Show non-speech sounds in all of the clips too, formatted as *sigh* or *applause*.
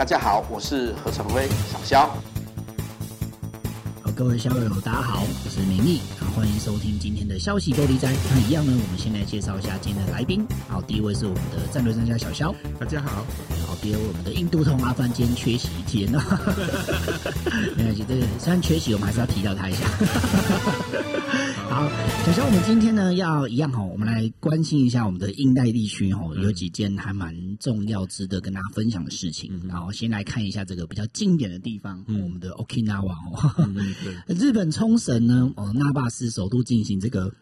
大家好，我是何成辉，小肖。好，各位校友，大家好，我是明义，欢迎收听今天的消息玻璃斋。那一样呢，我们先来介绍一下今天的来宾。好，第一位是我们的战略专家小肖，大家好。好，第二位我们的印度通阿凡今天缺席一天啊，*laughs* 没关系，这个虽然缺席，我们还是要提到他一下。*laughs* 好，首先，我们今天呢要一样哈，我们来关心一下我们的印太地区哈，有几件还蛮重要、值得跟大家分享的事情。嗯、然后先来看一下这个比较经典的地方，嗯、我们的 Okinawa 哦，嗯、*laughs* 日本冲绳呢，哦，那霸市首都进行这个。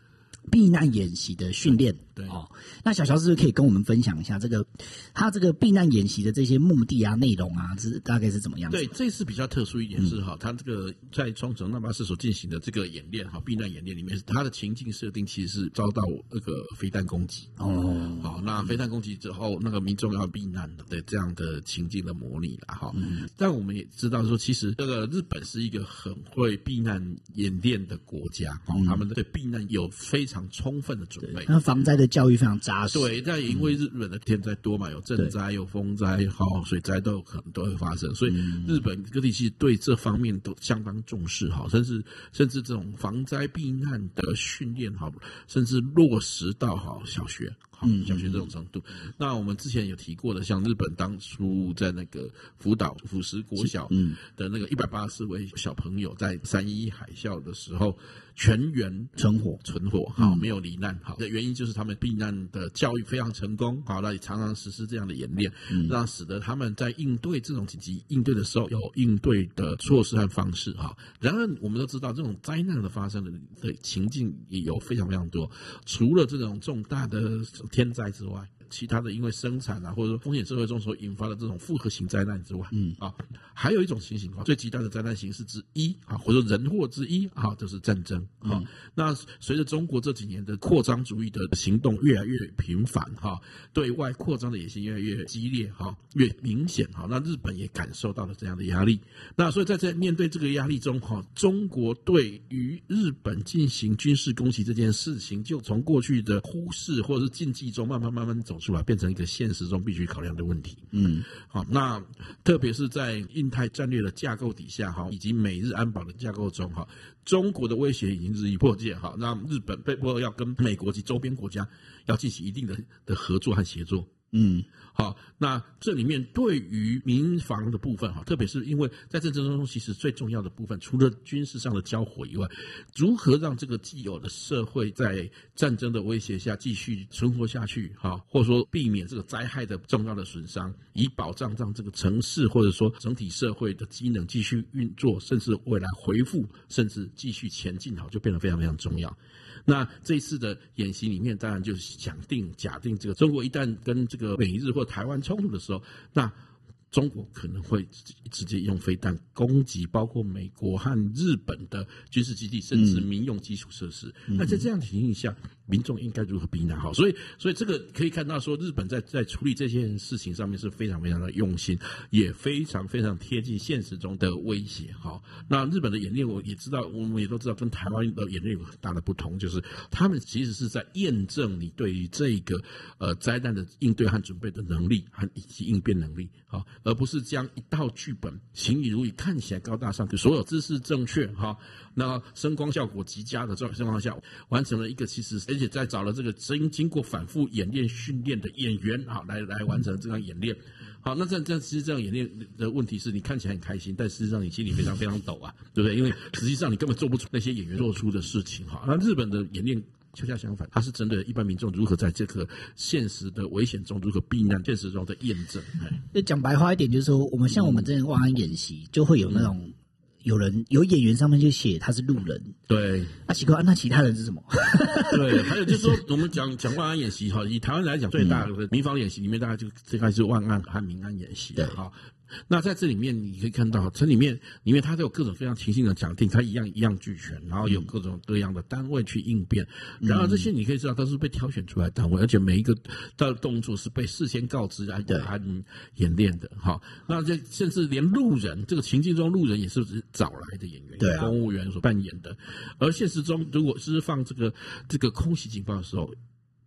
避难演习的训练，对哦，那小乔是不是可以跟我们分享一下这个他这个避难演习的这些目的啊、内容啊，是大概是怎么样？对，这次比较特殊一点是哈，他、嗯、这个在冲绳那霸市所进行的这个演练哈，避难演练里面，他的情境设定其实是遭到那个飞弹攻击哦，好，那飞弹攻击之后，那个民众要避难的这样的情境的模拟了哈。嗯，但我们也知道说，其实这个日本是一个很会避难演练的国家，哦、嗯，他们对避难有非常。充分的准备，那防灾的教育非常扎实。对，但因为日本的天灾多嘛，有震灾、有风灾、好水灾都有可能都会发生，所以日本各地其实对这方面都相当重视哈，甚至甚至这种防灾避难的训练哈，甚至落实到好小学。嗯，小学这种程度，那我们之前有提过的，像日本当初在那个福岛福石国小嗯的那个一百八十位小朋友在三一海啸的时候全员存活存活，好没有罹难，好的原因就是他们避难的教育非常成功，好，那也常常实施这样的演练，让使得他们在应对这种紧急应对的时候有应对的措施和方式哈。然而我们都知道，这种灾难的发生的的情境也有非常非常多，除了这种重大的。天灾之外。其他的，因为生产啊，或者说风险社会中所引发的这种复合型灾难之外，嗯啊，还有一种情形啊，最极端的灾难形式之一啊，或者说人祸之一啊，就是战争啊。那随着中国这几年的扩张主义的行动越来越频繁哈，对外扩张的野心越来越激烈哈，越明显哈，那日本也感受到了这样的压力。那所以在这面对这个压力中哈，中国对于日本进行军事攻击这件事情，就从过去的忽视或者是禁忌中慢慢慢慢走出来，变成一个现实中必须考量的问题。嗯，好，那特别是在印太战略的架构底下，哈，以及美日安保的架构中，哈，中国的威胁已经日益迫切，哈，让日本被迫要跟美国及周边国家要进行一定的的合作和协作。嗯，好，那这里面对于民防的部分哈，特别是因为在战争当中，其实最重要的部分，除了军事上的交火以外，如何让这个既有的社会在战争的威胁下继续存活下去，哈，或者说避免这个灾害的重要的损伤，以保障让这个城市或者说整体社会的机能继续运作，甚至未来恢复，甚至继续前进，好，就变得非常非常重要。那这一次的演习里面，当然就是想定假定这个中国一旦跟这个美日或台湾冲突的时候，那。中国可能会直接用飞弹攻击包括美国和日本的军事基地，甚至民用基础设施。嗯、那在这样的情形下，民众应该如何避难？好，所以，所以这个可以看到，说日本在在处理这件事情上面是非常非常的用心，也非常非常贴近现实中的威胁。好，那日本的演练，我也知道，我们也都知道，跟台湾的演练有很大的不同，就是他们其实是在验证你对于这个呃灾难的应对和准备的能力和以及应变能力。好。而不是将一套剧本行礼如仪，看起来高大上，就所有姿势正确哈，那声光效果极佳的状情况下，完成了一个其实，且在找了这个经经过反复演练训练的演员哈，来来完成这样演练。好，那这样这样其实这样演练的问题是你看起来很开心，但事实上你心里非常非常抖啊，对不对？因为实际上你根本做不出那些演员做出的事情哈。那日本的演练。恰恰相反，它是针对一般民众如何在这个现实的危险中如何避难，现实中的验证。那讲白话一点，就是说，我们像我们这样万安演习，就会有那种有人有演员上面就写他是路人。对，那奇怪，那其他人是什么？对，*laughs* 还有就是说，我们讲讲万安演习哈，以台湾来讲，最大的民防演习里面，大概就这个是万安和民安演习。对，好。那在这里面你可以看到，城里面里面它都有各种非常情形的讲定，它一样一样俱全，然后有各种各样的单位去应变。然后这些你可以知道都是被挑选出来的单位，而且每一个的动作是被事先告知来和演练的。好，那这甚至连路人这个情境中路人也是找来的演员，对公务员所扮演的。而现实中，如果是放这个这个空袭警报的时候。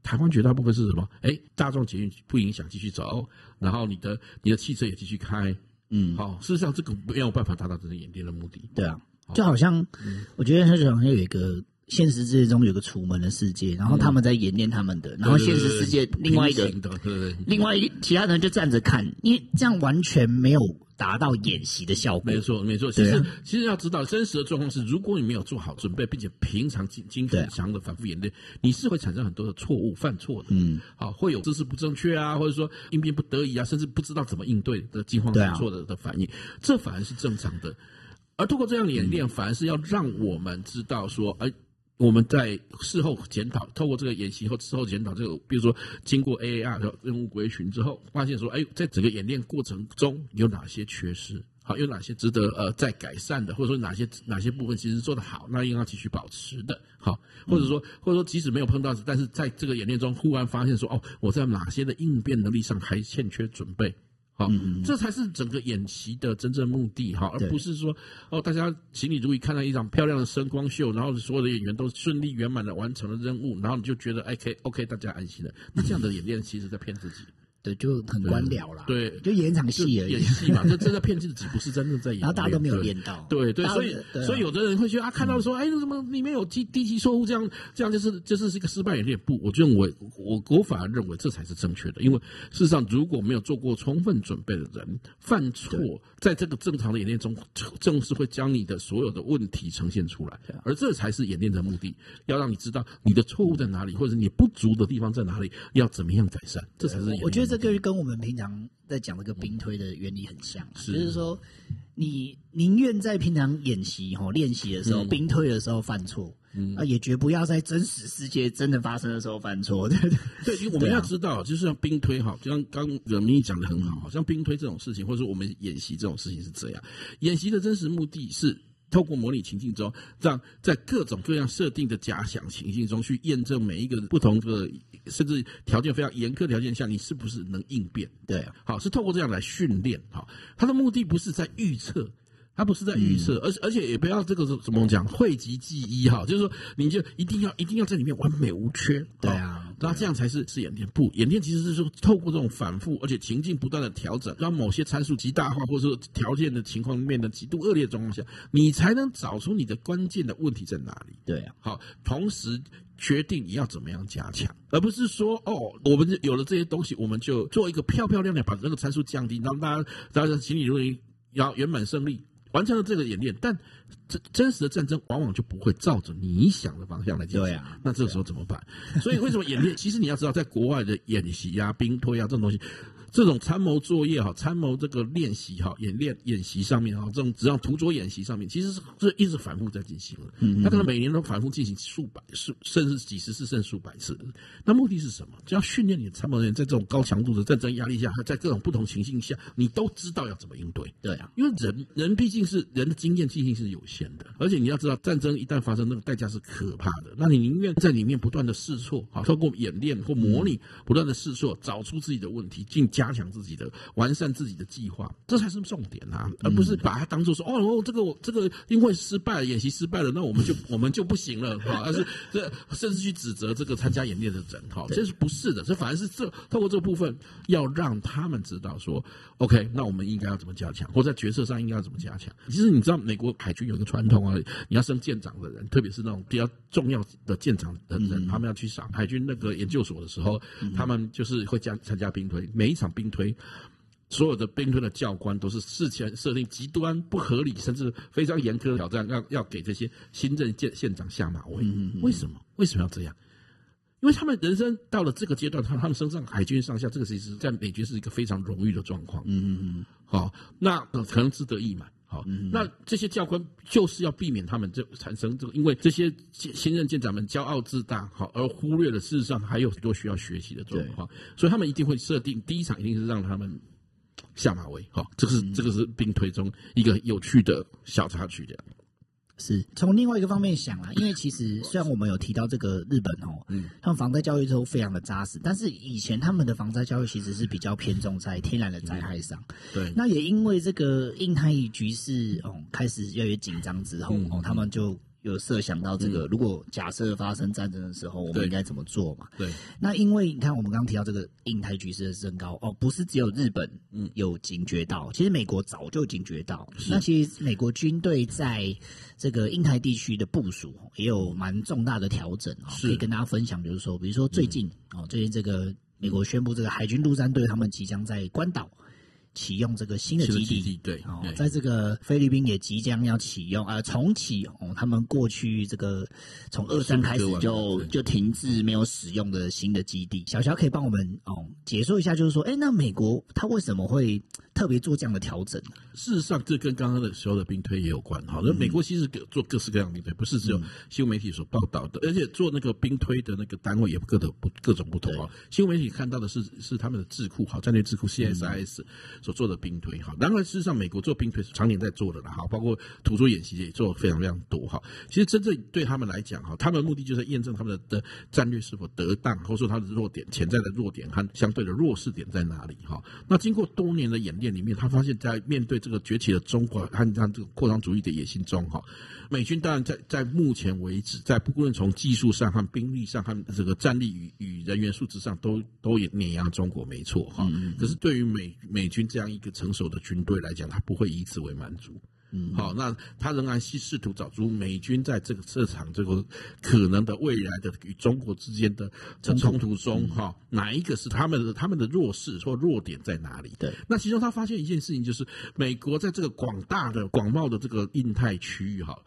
台湾绝大部分是什么？哎，大众捷运不影响继续走，然后你的你的汽车也继续开，嗯，好，事实上这个没有办法达到这个演变的目的。对啊，就好像、嗯、我觉得它就好像有一个现实世界中有个楚门的世界，然后他们在演练他们的，然后现实世界另外一个，对对对，另外一个其他人就站着看，因为这样完全没有。达到演习的效果，没错没错。其实、啊、其实要知道，真实的状况是，如果你没有做好准备，并且平常经经常的反复演练，你是会产生很多的错误、犯错的。嗯，好，会有姿势不正确啊，或者说应变不得已啊，甚至不知道怎么应对的惊慌失措的的反应，这反而是正常的。而通过这样的演练，反而是要让我们知道说，哎。我们在事后检讨，透过这个演习后事后检讨，这个比如说经过 AAR 的任务归群之后，发现说，哎，在整个演练过程中有哪些缺失？好，有哪些值得呃再改善的，或者说哪些哪些部分其实做得好，那应该继续保持的。好，或者说或者说即使没有碰到，但是在这个演练中忽然发现说，哦，我在哪些的应变能力上还欠缺准备。好，嗯、这才是整个演习的真正目的哈，而不是说哦，大家请你注意看到一场漂亮的声光秀，然后所有的演员都顺利圆满的完成了任务，然后你就觉得哎可以 OK，大家安心了。那这样的演练其实在骗自己。对，就很官僚了。对，就演场戏而已。演戏嘛，*laughs* 这真的骗自己，不是真的在演。然后大家都没有练到。对对，所以所以有的人会觉得啊，看到说，哎，什么里面有低低级错误，这样这样就是就是是一个失败演练。不，我认为我我反而认为这才是正确的，因为事实上如果没有做过充分准备的人犯错，在这个正常的演练中，正是会将你的所有的问题呈现出来，而这才是演练的目的，要让你知道你的错误在哪里，或者你不足的地方在哪里，要怎么样改善，这才是演练。我觉得这个跟我们平。常在讲这个兵推的原理很像，是就是说，你宁愿在平常演习哈练习的时候，兵、嗯、推的时候犯错，嗯啊，也绝不要在真实世界真的发生的时候犯错。对对 *laughs* 对，因为我们要知道，就是像兵推哈，就像刚人民讲的很好，像兵推这种事情，或者说我们演习这种事情是这样，演习的真实目的是。透过模拟情境中，让在各种各样设定的假想情境中去验证每一个不同的，甚至条件非常严苛条件下，你是不是能应变？对，好，是透过这样来训练。好，它的目的不是在预测。他不是在预测，而、嗯、而且也不要这个怎么讲，讳疾忌医哈，就是说你就一定要一定要在里面完美无缺，对啊，那这样才是是演练。不，演练其实是说透过这种反复，而且情境不断的调整，让某些参数极大化，或者说条件的情况变得极度恶劣的状况下，你才能找出你的关键的问题在哪里。对啊，好，同时决定你要怎么样加强，而不是说哦，我们有了这些东西，我们就做一个漂漂亮亮把那个参数降低，让大家大家心里认为要圆满胜利。完成了这个演练，但真真实的战争往往就不会照着你想的方向来进行。对啊，那这个时候怎么办？所以为什么演练？其实你要知道，在国外的演习呀、兵推啊这种东西。这种参谋作业哈，参谋这个练习哈，演练演习上面哈，这种只要图桌演习上面，其实是是一直反复在进行的。嗯，他可能每年都反复进行数百、数甚至几十次、甚至数百次。那目的是什么？就要训练你的参谋人员在这种高强度的战争压力下，在各种不同情境下，你都知道要怎么应对。对啊，因为人人毕竟是人的经验记性是有限的，而且你要知道，战争一旦发生，那个代价是可怕的。那你宁愿在里面不断的试错，好，透过演练或模拟，不断的试错，找出自己的问题，进加强自己的完善自己的计划，这才是重点啊，而不是把它当做说哦，这个我这个因为失败了，演习失败了，那我们就我们就不行了哈，*laughs* 而是这甚至去指责这个参加演练的人哈，这是不是的？这反而是这透过这个部分要让他们知道说，OK，那我们应该要怎么加强，或在角色上应该要怎么加强。其实你知道，美国海军有一个传统啊，你要升舰长的人，特别是那种比较重要的舰长的人，他们要去上海军那个研究所的时候，他们就是会加参加兵推，每一场兵推。所有的兵推的教官都是事前设定极端不合理，甚至非常严苛的挑战，要要给这些新任县县长下马威。为什么？为什么要这样？因为他们人生到了这个阶段，他他们身上海军上校，这个其实在美军是一个非常荣誉的状况。嗯嗯嗯。好，那可能志得意满。好，那这些教官就是要避免他们这产生这个，因为这些新任舰长们骄傲自大，好，而忽略了事实上还有很多需要学习的状况，所以他们一定会设定第一场一定是让他们下马威，好，这个是这个是兵推中一个有趣的小插曲，这样。是从另外一个方面想啦，*laughs* 因为其实虽然我们有提到这个日本哦，嗯，他们防灾教育都非常的扎实，但是以前他们的防灾教育其实是比较偏重在天然的灾害上，对。那也因为这个印太局势哦开始越来越紧张之后哦，他们就有设想到这个，嗯、如果假设发生战争的时候，我们应该怎么做嘛？对。那因为你看，我们刚刚提到这个印太局势的升高，哦，不是只有日本嗯有警觉到，嗯、其实美国早就警觉到。那其实美国军队在这个印太地区的部署也有蛮重大的调整啊，可以跟大家分享，就是说，比如说最近哦，最近这个美国宣布，这个海军陆战队他们即将在关岛。启用这个新的基地，对，哦，在这个菲律宾也即将要启用，呃，重启哦，他们过去这个从二战开始就就停滞没有使用的新的基地。小乔可以帮我们哦解说一下，就是说，哎，那美国他为什么会特别做这样的调整？事实上，这跟刚刚的时候的兵推也有关哈。那美国其实做各式各样的兵推，不是只有新闻媒体所报道的，而且做那个兵推的那个单位也各的不各种不同啊。新闻媒体看到的是是他们的智库，好，战略智库 CSIS。所做的兵推哈，然而事实上，美国做兵推是常年在做的了哈，包括图书演习也做的非常非常多哈。其实真正对他们来讲哈，他们的目的就是验证他们的战略是否得当，或者说他的弱点、潜在的弱点和相对的弱势点在哪里哈。那经过多年的演练里面，他发现，在面对这个崛起的中国和他这个扩张主义的野心中哈，美军当然在在目前为止，在不论从技术上和兵力上和这个战力与与人员素质上都都也碾压中国没错哈。可是对于美美军这样一个成熟的军队来讲，他不会以此为满足。嗯，好，那他仍然是试图找出美军在这个这场这个可能的未来的与中国之间的冲突中，哈，哪一个是他们的他们的弱势或弱点在哪里？对，那其中他发现一件事情，就是美国在这个广大的广袤的这个印太区域，哈。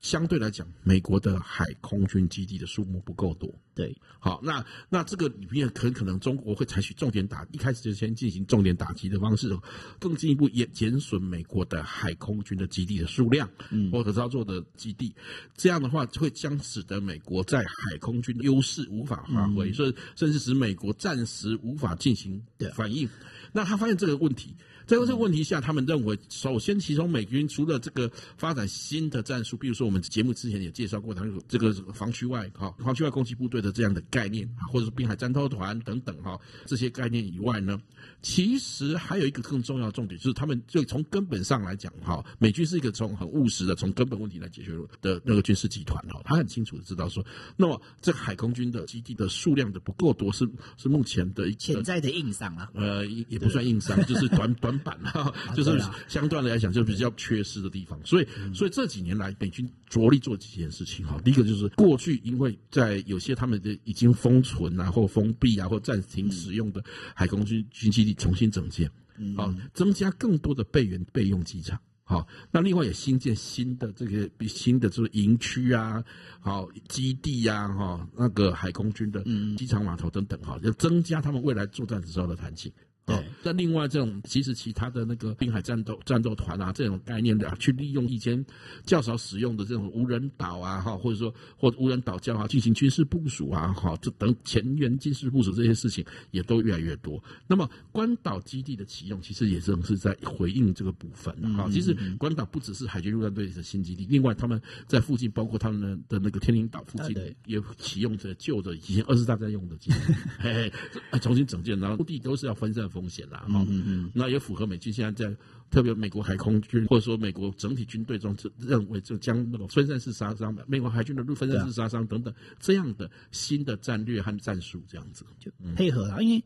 相对来讲，美国的海空军基地的数目不够多。对，好，那那这个里面很可能中国会采取重点打，一开始就先进行重点打击的方式，更进一步也减损美国的海空军的基地的数量，嗯，或者操作的基地。这样的话，会将使得美国在海空军的优势无法发挥，所以甚至使美国暂时无法进行反应。那他发现这个问题。在这个问题下，他们认为，首先，其中美军除了这个发展新的战术，比如说我们节目之前也介绍过，他们这个防区外哈防区外攻击部队的这样的概念，或者是滨海战斗团等等哈这些概念以外呢，其实还有一个更重要的重点，就是他们就从根本上来讲哈，美军是一个从很务实的从根本问题来解决的那个军事集团哈，他很清楚的知道说，那么这个海空军的基地的数量的不够多，是是目前的一潜在的硬伤啊，呃，也不算硬伤，*laughs* 就是短短。板哈，就是相对来讲就比较缺失的地方，所以所以这几年来美军着力做几件事情哈。第一个就是过去因为在有些他们的已经封存啊或封闭啊或暂停使用的海空军军基地重新整建，好增加更多的备援备用机场，好，那另外也新建新的这个比新的这个营区啊，好基地呀哈，那个海空军的机场码头等等哈，要增加他们未来作战时候的弹性。对，那另外这种其实其他的那个滨海战斗战斗团啊，这种概念的、啊、去利用以前较少使用的这种无人岛啊，哈，或者说或无人岛礁啊，进行军事部署啊，哈，这等前沿军事部署这些事情也都越来越多。那么关岛基地的启用，其实也正是在回应这个部分哈、嗯，其实关岛不只是海军陆战队的新基地，另外他们在附近，包括他们的的那个天宁岛附近，也启用着旧的以前二次大战用的基地，嘿嘿，重新整建，然后目的都是要分散。风险啦，哈，嗯嗯，那也符合美军现在在特别美国海空军或者说美国整体军队中，认为就将那种分散式杀伤的美国海军的陆分散式杀伤等等这样的新的战略和战术，这样子。就配合了。因为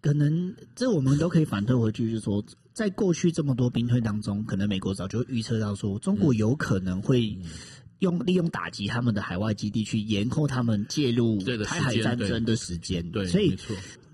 可能这我们都可以反推回去，就是说，在过去这么多兵推当中，可能美国早就预测到说，中国有可能会用利用打击他们的海外基地去延后他们介入台海战争的时间，对，所以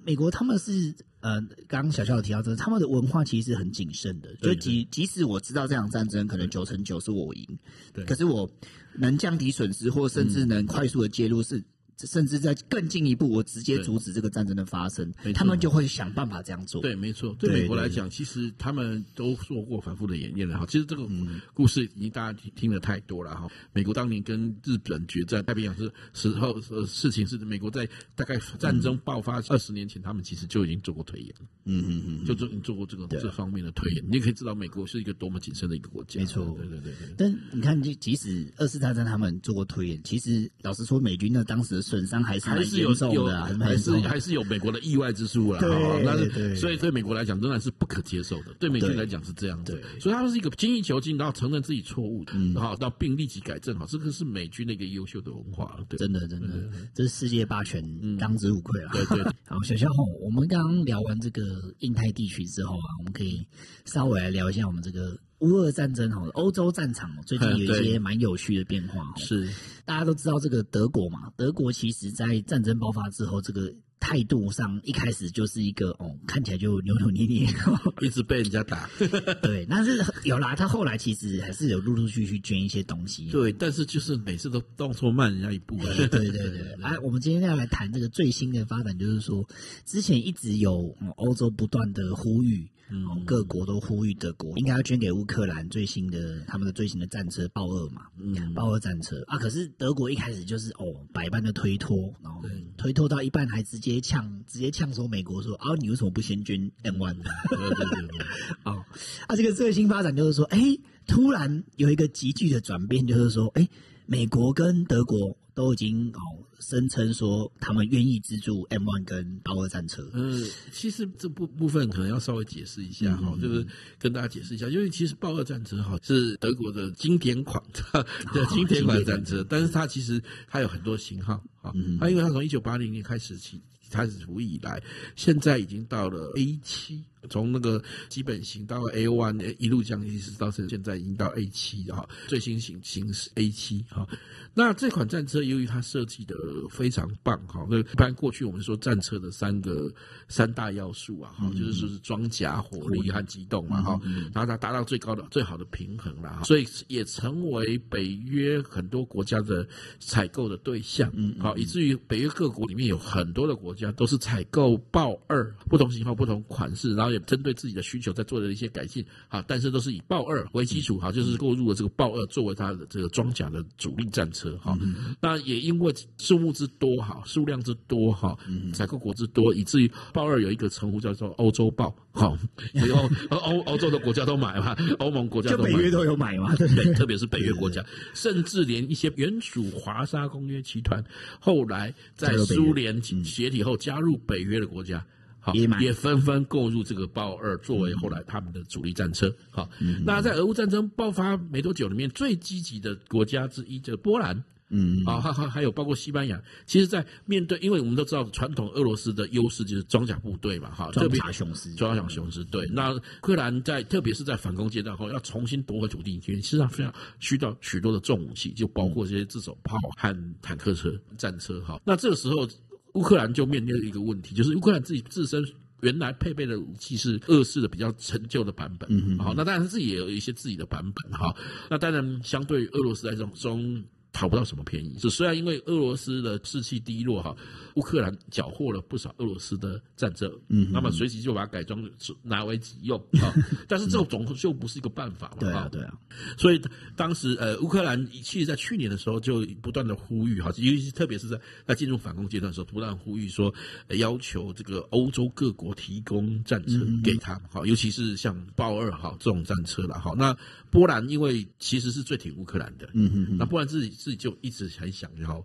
美国他们是。呃，刚刚小小有提到，这他们的文化其实很谨慎的。就即即使我知道这场战争可能九成九是我赢，对，可是我能降低损失，或甚至能快速的介入是。甚至在更进一步，我直接阻止这个战争的发生，他们就会想办法这样做。对，没错。对美国来讲，其实他们都做过反复的演练了哈。其实这个故事已经大家听听的太多了哈。美国当年跟日本决战太平洋是时候呃事情是美国在大概战争爆发二十年前，他们其实就已经做过推演了。嗯嗯嗯，就做做过这个这方面的推演，你也可以知道美国是一个多么谨慎的一个国家。没错，对对对对。但你看，就即使二次大战他们做过推演，其实老实说，美军呢当时的。损伤还是还是有有的，还是还是有美国的意外之处了。对，那是所以对美国来讲仍然是不可接受的，对美军来讲是这样子。所以他们是一个精益求精，然后承认自己错误，然后到并立即改正。好，这个是美军的一个优秀的文化。对，真的真的，这是世界霸权当之无愧了。对对。*laughs* 好，小肖，我们刚刚聊完这个印太地区之后啊，我们可以稍微来聊一下我们这个。乌俄战争哈，欧洲战场最近有一些蛮有趣的变化。是，大家都知道这个德国嘛，德国其实在战争爆发之后，这个态度上一开始就是一个哦，看起来就扭扭捏捏，*laughs* 一直被人家打。*laughs* 对，但是有啦，他后来其实还是有陆陆续续捐一些东西。对，但是就是每次都动作慢人家一步。对对对对，来，*laughs* 我们今天要来谈这个最新的发展，就是说之前一直有欧洲不断的呼吁。嗯，各国都呼吁德国应该要捐给乌克兰最新的他们的最新的战车豹二嘛，嗯，豹二战车。啊，可是德国一开始就是哦百般的推脱，然后推脱到一半还直接呛，直接呛说美国说啊，你为什么不先捐 M1？对对对，*laughs* 哦，啊，这个最新发展就是说，哎，突然有一个急剧的转变，就是说，哎，美国跟德国都已经哦。声称说他们愿意资助 M1 跟豹二战车。嗯，其实这部部分可能要稍微解释一下哈，就是跟大家解释一下，因为其实豹二战车哈是德国的经典款，*laughs* 的经典款战车，但是它其实它有很多型号啊，它因为它从一九八零年开始起开始服役以来，现在已经到了 A 七。从那个基本型到 A one 一路降，一直到现在已经到 A 七哈，最新型型是 A 七哈。那这款战车由于它设计的非常棒哈，那一般过去我们说战车的三个三大要素啊哈，就是说是装甲、火力和机动嘛哈，然后它达到最高的最好的平衡了哈，所以也成为北约很多国家的采购的对象，嗯，好，以至于北约各国里面有很多的国家都是采购豹二不同型号、不同款式，然后。也针对自己的需求在做的一些改进啊，但是都是以豹二为基础哈，就是购入了这个豹二作为它的这个装甲的主力战车哈。那也因为数目之多哈，数量之多哈，采购国之多，以至于豹二有一个称呼叫做欧洲豹哈，以后欧欧洲的国家都买嘛，欧盟国家都买，北约都有买嘛，对，特别是北约国家，甚至连一些原属华沙公约集团，后来在苏联解体后加入北约的国家。好，也纷纷购入这个豹二作为后来他们的主力战车。好，那在俄乌战争爆发没多久里面，最积极的国家之一就是波兰。嗯，啊，还还还有包括西班牙。其实，在面对，因为我们都知道传统俄罗斯的优势就是装甲部队嘛，哈，装甲雄狮，装甲雄狮。对，那乌克兰在特别是在反攻阶段后，要重新夺回土地，其实际上非常需要许多的重武器，就包括这些自走炮和坦克车、战车。哈，那这个时候。乌克兰就面临了一个问题，就是乌克兰自己自身原来配备的武器是俄式的比较陈旧的版本，好，那当然自己也有一些自己的版本，哈，那当然相对于俄罗斯来说中。讨不到什么便宜，是虽然因为俄罗斯的士气低落哈，乌克兰缴获了不少俄罗斯的战车，嗯，那么随即就把它改装拿为己用 *laughs* 啊，但是这种总就不是一个办法嘛，对啊，对啊，所以当时呃乌克兰其实在去年的时候就不断的呼吁哈，尤其是特别是在在进入反攻阶段的时候，不断呼吁说要求这个欧洲各国提供战车给他们哈，尤其是像豹二哈这种战车了哈，那波兰因为其实是最挺乌克兰的，嗯嗯，那波兰自己。自己就一直很想要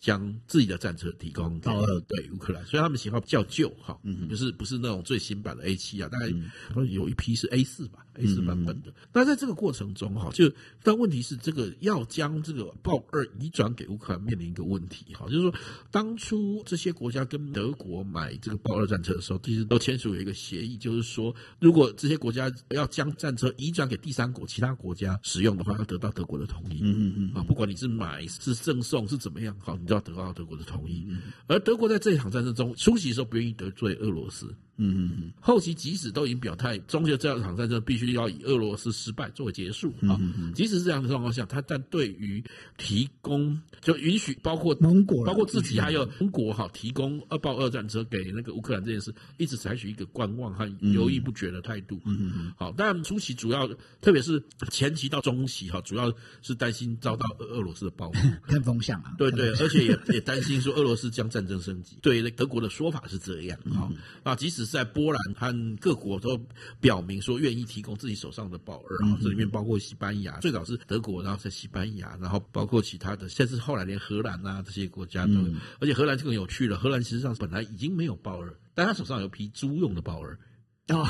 将自己的战车提供到对。乌克兰，所以他们型号比较旧哈，嗯，就是不是那种最新版的 A 七啊，大概有一批是 A 四吧。A 四版本的，那在这个过程中哈，就但问题是，这个要将这个豹二移转给乌克兰，面临一个问题哈，就是说，当初这些国家跟德国买这个豹二战车的时候，其实都签署有一个协议，就是说，如果这些国家要将战车移转给第三国、其他国家使用的话，要得到德国的同意。嗯嗯嗯，啊，不管你是买是赠送是怎么样，好，你都要得到德国的同意。而德国在这一场战争中，初期的时候不愿意得罪俄罗斯。嗯嗯嗯，后期即使都已经表态，终结这样一场战争必须要以俄罗斯失败作为结束啊。即使是这样的状况下，他但对于提供就允许包括蒙古，包括自己还有蒙国哈，提供二爆二战车给那个乌克兰这件事，一直采取一个观望和犹豫不决的态度。嗯嗯，好，但初期主要，特别是前期到中期哈，主要是担心遭到俄罗斯的报复，*laughs* 看风向啊。对对，而且也也担心说俄罗斯将战争升级。对德国的说法是这样啊啊，即使是。在波兰和各国都表明说愿意提供自己手上的豹二啊，这里面包括西班牙，最早是德国，然后在西班牙，然后包括其他的，甚至后来连荷兰啊这些国家都有，而且荷兰就更有趣了，荷兰实际上本来已经没有豹二，但他手上有批租用的豹二。哦，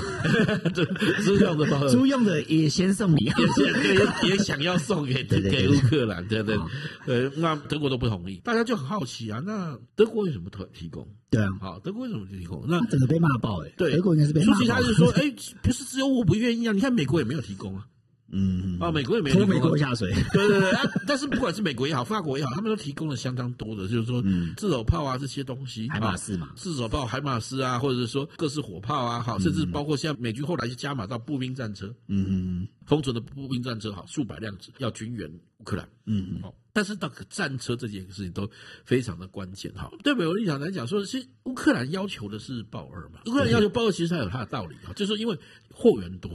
租用的，租用的也先送你，也也也想要送给给乌克兰，对对。对，那德国都不同意，大家就很好奇啊，那德国为什么提提供？对啊，好，德国为什么提供？那整个被骂爆哎，对，德国应该是被骂爆。说其他就说，哎，不是只有我不愿意啊，你看美国也没有提供啊。嗯啊，美国也没拖美国下水，*laughs* 对对对，啊，但是不管是美国也好，*laughs* 法国也好，他们都提供了相当多的，就是说自走炮啊这些东西，海马斯嘛，自走炮、海马斯啊，或者是说各式火炮啊，好，甚至包括现在美军后来就加码到步兵战车，嗯嗯，封存的步兵战车好数百辆要军援乌克兰，嗯好。但是那个战车这件事情都非常的关键哈。对美国立场来讲，说是乌克兰要求的是豹二嘛？乌克兰要求豹二，其实它有它的道理哈，就是说因为货源多，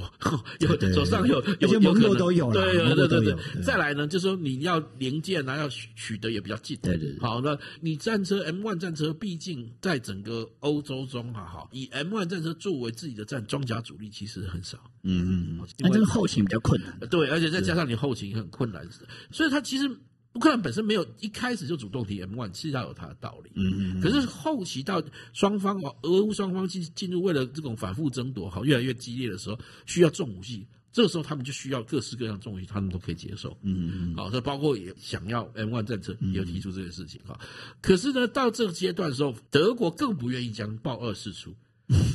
有手上有有些盟友都有，对对对对。再来呢，就是说你要零件啊，要取得也比较近。对对。好，那你战车 M one 战车，毕竟在整个欧洲中哈哈，以 M one 战车作为自己的战装甲主力，其实很少。嗯嗯。那这个后勤比较困难。对，而且再加上你后勤很困难，所以他其实。乌克兰本身没有一开始就主动提 M1，其实它有他的道理。嗯嗯。可是后期到双方哦，俄乌双方进进入为了这种反复争夺，好越来越激烈的时候，需要重武器，这个时候他们就需要各式各样重武器，他们都可以接受。嗯嗯。好，这包括也想要 M one 战车，也有提出这件事情哈。可是呢，到这个阶段的时候，德国更不愿意将豹二释出。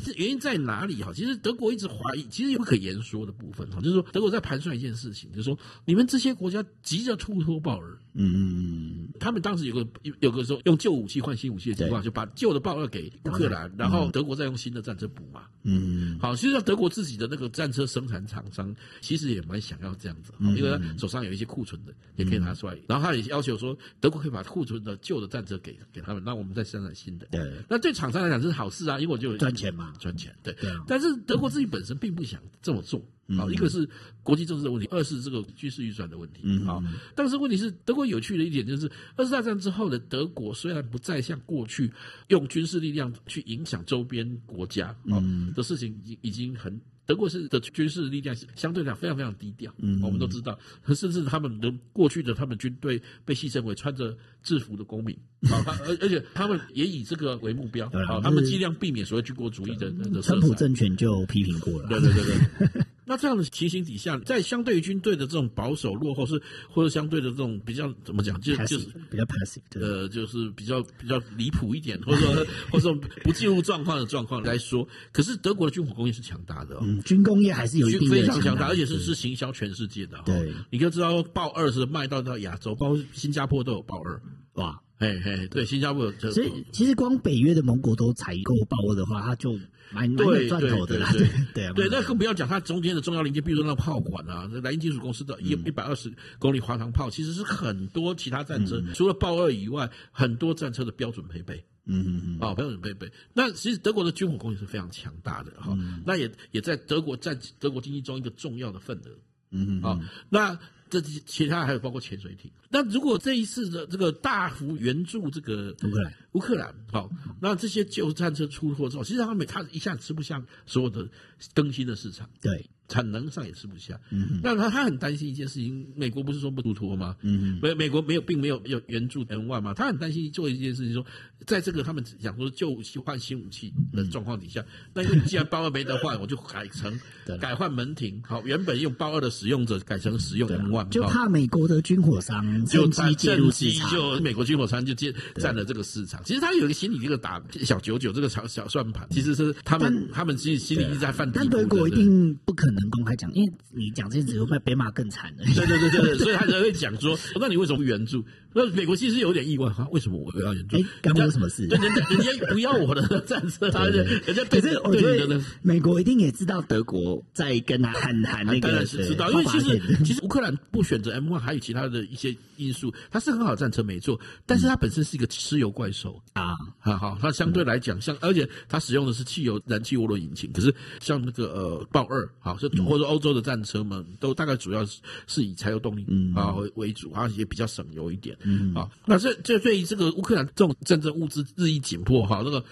这原因在哪里哈？其实德国一直怀疑，其实有不可言说的部分哈，就是说德国在盘算一件事情，就是说你们这些国家急着突脱豹二，嗯，他们当时有个有个说用旧武器换新武器的情况，就把旧的豹二给乌克兰，然。后德国再用新的战车补嘛，嗯，好，实际上德国自己的那个战车生产厂商其实也蛮想要这样子，因为他手上有一些库存的也可以拿出来，然后他也要求说德国可以把库存的旧的战车给给他们，那我们再生产新的，对，那对厂商来讲这是好事啊，因为我就赚钱嘛，赚钱，对。但是德国自己本身并不想这么做，好、嗯，一个是国际政治的问题，二是这个军事预算的问题，嗯，好。但是问题是，德国有趣的一点就是，二次大战之后的德国虽然不再像过去用军事力量去影响周边国家，嗯，的事情已已经很。德国是的军事力量相对来讲非常非常低调，嗯，我们都知道，甚至他们的过去的他们军队被戏称为穿着制服的公民，啊，而而且他们也以这个为目标，啊，他们尽量避免所谓军国主义的的。川普政权就批评过了，对对对对。*laughs* 那这样的情形底下，在相对于军队的这种保守落后，是或者相对的这种比较怎么讲，就就是比较 passive，呃，就是比较比较离谱一点，或者说或者说不进入状况的状况来说，可是德国的军火工业是强大的，哦，嗯，军工业还是有一定非常强大，而且是是行销全世界的，对，你就知道豹二是卖到到亚洲，包括新加坡都有豹二，哇，嘿嘿，对，新加坡有，所以其实光北约的盟国都采购豹二的话，它就。蛮蛮有赚头的啦，对对 *laughs* 对，那更不要讲它中间的重要零件，比如说那个炮管啊，那莱茵金属公司的一一百二十公里滑膛炮，其实是很多其他战车除了豹二以外，很多战车的标准配备。嗯嗯嗯，啊，标准配备。那其实德国的军火工业是非常强大的哈，那也也在德国占德国经济中一个重要的份额。嗯嗯，啊，那。这其他还有包括潜水艇。那如果这一次的这个大幅援助这个乌克兰，乌克兰好，那这些旧战车出货之后，其实他们他一下子吃不下所有的更新的市场。对。产能上也吃不下，嗯，那他他很担心一件事情，美国不是说不突脱吗？嗯，美美国没有，并没有有援助 M1 吗？他很担心做一件事情，说在这个他们讲说旧武器换新武器的状况底下，那因为既然豹二没得换，我就改成 *laughs* 改换门庭，好，原本用豹二的使用者改成使用 M1，就怕美国的军火商就趁机就美国军火商就接占了这个市场。其实他有一个心理，这个打小九九这个小小算盘，其实是他们他们其实心里一直在犯。但德国一定不可能。能公开讲，因为你讲这些只会被被骂更惨的。对对对对对，所以他才会讲说，*laughs* 那你为什么不援助？那美国其实有点意外哈，为什么我要援助？哎，干我什么事？人家人家不要我的战车，*laughs* 他人家可是我觉得美国一定也知道德国在跟他喊喊那个，当然是知道，因为其实其实乌克兰不选择 M1，还有其他的一些因素，它是很好的战车没错，但是它本身是一个石油怪兽啊，好好，它相对来讲，像而且它使用的是汽油燃气涡轮引擎，可是像那个呃豹二，好，是或者欧洲的战车们都大概主要是是以柴油动力啊为为主，而且也比较省油一点，啊，那这这对于这个乌克兰这种战争物资日益紧迫哈，那个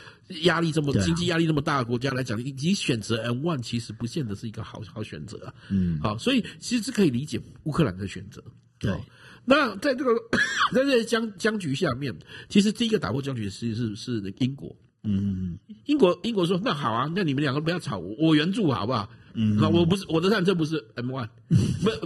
压力这么经济压力这么大的国家来讲，你你选择 M1 其实不见得是一个好好选择啊，嗯，好，所以其实是可以理解乌克兰的选择，对。那在这个在这个僵僵局下面，其实第一个打破僵局其实是是是英国，嗯，英国英国说那好啊，那你们两个不要吵，我我援助好不好？嗯，那我不是我的战车不是 M one，*laughs*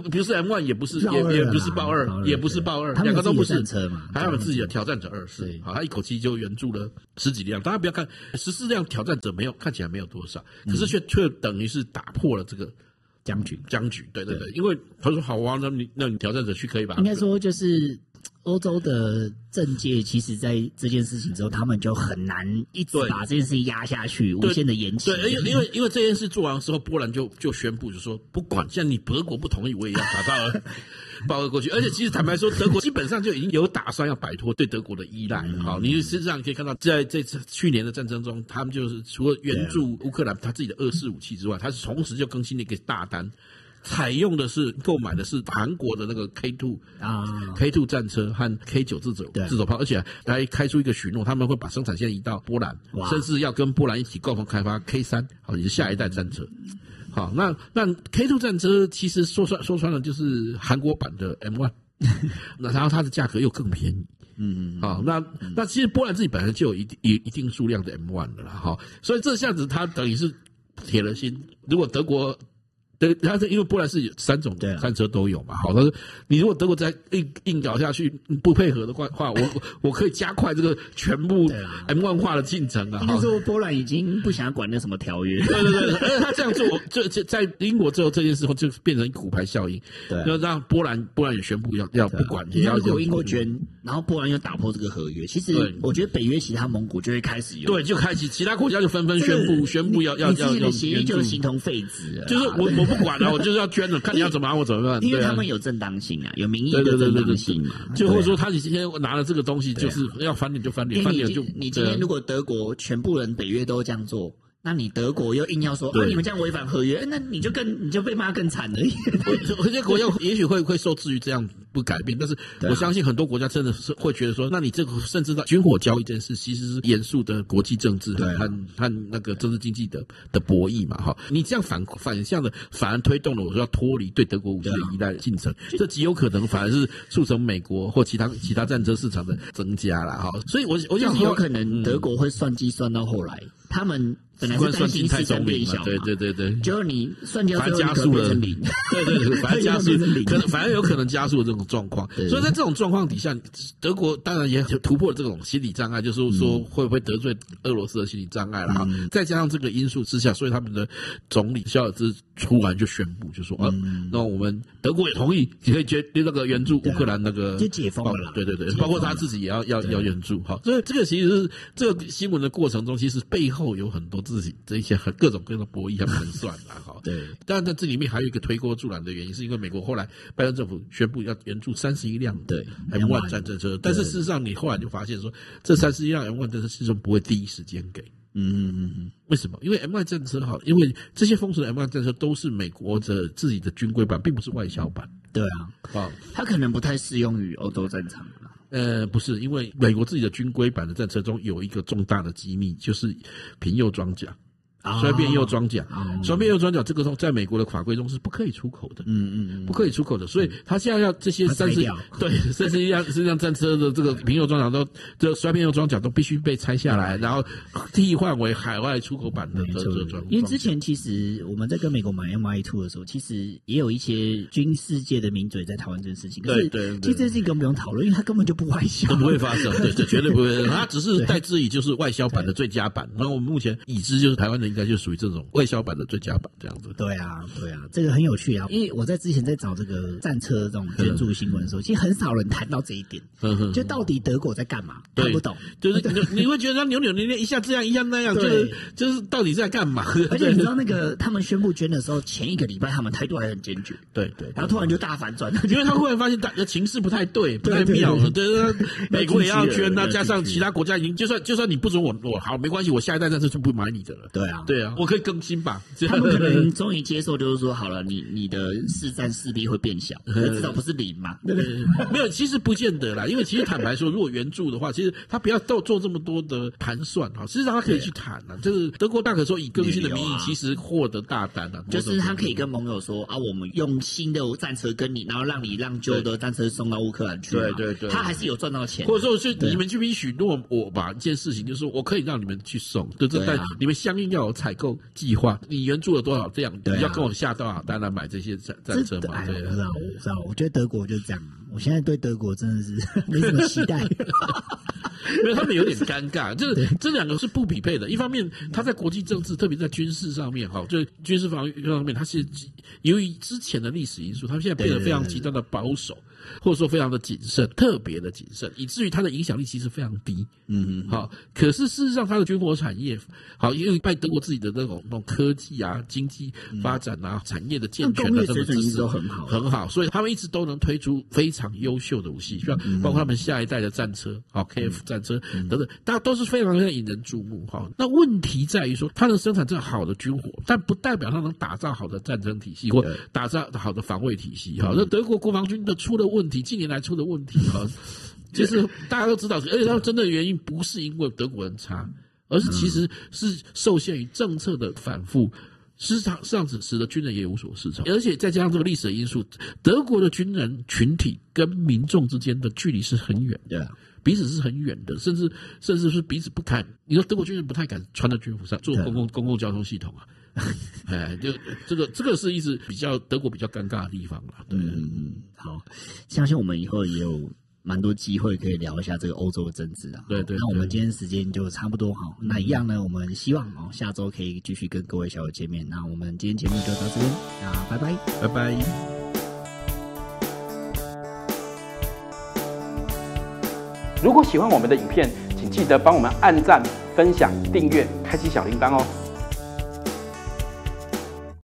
不不是 M one，也不是也也不是豹二，也不是豹二，两个都不是。车嘛，还有自己的挑战者二是，好，他一口气就援助了十几辆，大家不要看十四辆挑战者没有看起来没有多少，可是却却等于是打破了这个。僵局，僵局，对对对，因为他说好啊，那你那你挑战者去可以吧？应该说就是欧洲的政界，其实在这件事情之后，他们就很难一直把这件事情压下去，无限的延期。对，因为因为因为这件事做完之后，波兰就就宣布就说，不管像你德国不同意，我也要打到了。*laughs* 包了过去，而且其实坦白说，德国基本上就已经有打算要摆脱对德国的依赖。好，你实际上可以看到，在这次去年的战争中，他们就是除了援助乌克兰他自己的二式武器之外，他是同时就更新了一个大单，采用的是购买的是韩国的那个 K two 啊。K two 战车和 K 九自走自走炮，而且还开出一个许诺，他们会把生产线移到波兰，甚至要跟波兰一起共同开发 K 三，好，也是下一代战车。好，那那 K two 战车其实说穿说穿了就是韩国版的 M one，*laughs* 那然后它的价格又更便宜，嗯嗯，好，那那其实波兰自己本来就有一定一一定数量的 M one 的了，哈，所以这下子他等于是铁了心，如果德国。对，他是因为波兰是有三种战车都有嘛，好，他说你如果德国再硬硬搞下去不配合的话，话我 *laughs* 我可以加快这个全部 M 万化的进程啊。那时候波兰已经不想管那什么条约，对对对，他这样做，这这在英国之后这件事后就变成骨牌效应，对，就让波兰波兰也宣布要要不管，也要有英国捐，然后波兰又打破这个合约。其实我觉得北约其他盟国就会开始有，对，就开始其他国家就纷纷宣布宣布要要要要协议就形同废纸，就是我我。不管了，我就是要捐了，看你要怎么办，我怎么办？*laughs* 因为他们有正当性啊，有民意的正当性嘛。就或者说，他你今天拿了这个东西，就是要翻脸就翻脸，翻脸就你今天如果德国全部人北约都这样做。那你德国又硬要说，啊，你们这样违反合约，那你就更你就被骂更惨了。有些国家也许会会受制于这样不改变，但是我相信很多国家真的是会觉得说，那你这个甚至到军火交易这件事，其实是严肃的国际政治和和那个政治经济的的博弈嘛，哈。你这样反反向的反而推动了我说要脱离对德国武器的依赖进程，这极有可能反而是促成美国或其他其他战争市场的增加了哈。所以我我想有可能德国会算计算到后来，他们。本来是担心市场变小，对对对对，就是你算掉反而加速了，对对对，反而加速，*laughs* 可能反而有可能加速了这种状况。所以在这种状况底下，德国当然也突破了这种心理障碍，就是说会不会得罪俄罗斯的心理障碍了哈。再加上这个因素之下，所以他们的总理肖尔兹突然就宣布，就说啊，那我们德国也同意，你可以决那个援助乌克兰那个就解封了，对对对，包括他自己也要要要援助哈。所以这个其实是这个新闻的过程中，其实背后有很多。自己这一些很各种各样的博弈和盘算嘛，哈，对。当然，在这里面还有一个推波助澜的原因，是因为美国后来拜登政府宣布要援助三十一辆对 M1 战争车，但是事实上你后来就发现说，这三十一辆 M1 战车始终不会第一时间给。嗯嗯嗯嗯。为什么？因为 M1 战车哈，因为这些封存的 M1 战车都是美国的自己的军规版，并不是外销版。对啊，啊，它可能不太适用于欧洲战场。呃，不是，因为美国自己的军规版的战车中有一个重大的机密，就是平右装甲。双边右装甲，双边右装甲这个在美国的法规中是不可以出口的，嗯嗯嗯，不可以出口的。所以他现在要这些三十 *laughs* 对三十一辆一辆战车的这个平右装甲都，这衰变右装甲都必须被拆下来，然后替换为海外出口版的这。因为之前其实我们在跟美国买 MI Two 的时候，其实也有一些军事界的名嘴在讨论这件事情。对对，其实这件事情根本不用讨论，因为它根本就不外销，都不会发生，对，这绝对不会。*laughs* 它只是代之以就是外销版的最佳版。然后我们目前已知就是台湾的。应该就属于这种外销版的最佳版这样子。对啊，对啊，这个很有趣啊，因为我在之前在找这个战车这种捐助新闻的时候，其实很少人谈到这一点，就到底德国在干嘛？看不懂，就是你 *laughs* 你会觉得他扭扭捏捏，一下这样一下那样，就是就是到底在干嘛？而且 *laughs* 你知道那个他们宣布捐的时候，前一个礼拜他们态度还很坚决，对对，然后突然就大反转，因为他忽然发现大的情势不太对，*laughs* 不太妙了，对对，美国也要捐，那加上其他国家已经就算就算你不准我我好没关系，我下一代战车就不买你的了。对啊，对啊，我可以更新吧。*laughs* 他们可能终于接受，就是说好了，你你的四战四力会变小，*laughs* 至少不是零嘛。对 *laughs* 不对？没有，其实不见得啦，因为其实坦白说，如果援助的话，其实他不要做做这么多的盘算哈，实际上他可以去谈啊。就是德国大可说以更新的名义，其实获得大单啊，就是他可以跟盟友说啊，我们用新的战车跟你，然后让你让旧的战车送到乌克兰去。对对对，他还是有赚到钱。或者说，是你们去允许，诺我吧一件事情，就是说我可以让你们去送，对对，但你们相应要有采购计划，你援助了多少，这样你要跟我下多少单来买这些战战车嘛？对，我知道，我知道，我觉得德国就是这样。我现在对德国真的是 *laughs* 没什么期待，*laughs* 因为他们有点尴尬，*laughs* 就是这两个是不匹配的。一方面，他在国际政治，特别在军事上面，哈，就是军事防御方面，他是由于之前的历史因素，他们现在变得非常极端的保守。或者说非常的谨慎，特别的谨慎，以至于它的影响力其实非常低。嗯嗯，好，可是事实上它的军火产业，好，因为拜德国自己的那种那种科技啊、经济发展啊、产业的健全的这个知识都很好，很好，所以他们一直都能推出非常优秀的武器，像包括他们下一代的战车，好，KF 战车等等，大家都是非常非常引人注目。哈，那问题在于说，它能生产这好的军火，但不代表它能打造好的战争体系或打造好的防卫体系。哈，那德国国防军的出了问题，近年来出的问题啊，*laughs* 其实大家都知道，而且他们真的原因不是因为德国人差，而是其实是受限于政策的反复，市场上使使得军人也无所适从，而且再加上这个历史的因素，德国的军人群体跟民众之间的距离是很远的，彼此是很远的，甚至甚至是彼此不敢。你说德国军人不太敢穿在军服上坐公共公共交通系统啊。*laughs* 哎，就这个，这个是一直比较德国比较尴尬的地方了。对，嗯嗯，好，相信我们以后也有蛮多机会可以聊一下这个欧洲的政治啊。对对，那我们今天时间就差不多哈。那一样呢，我们希望哦，下周可以继续跟各位小友见面。那我们今天节目就到这边，那拜拜，拜拜。如果喜欢我们的影片，请记得帮我们按赞、分享、订阅、开启小铃铛哦。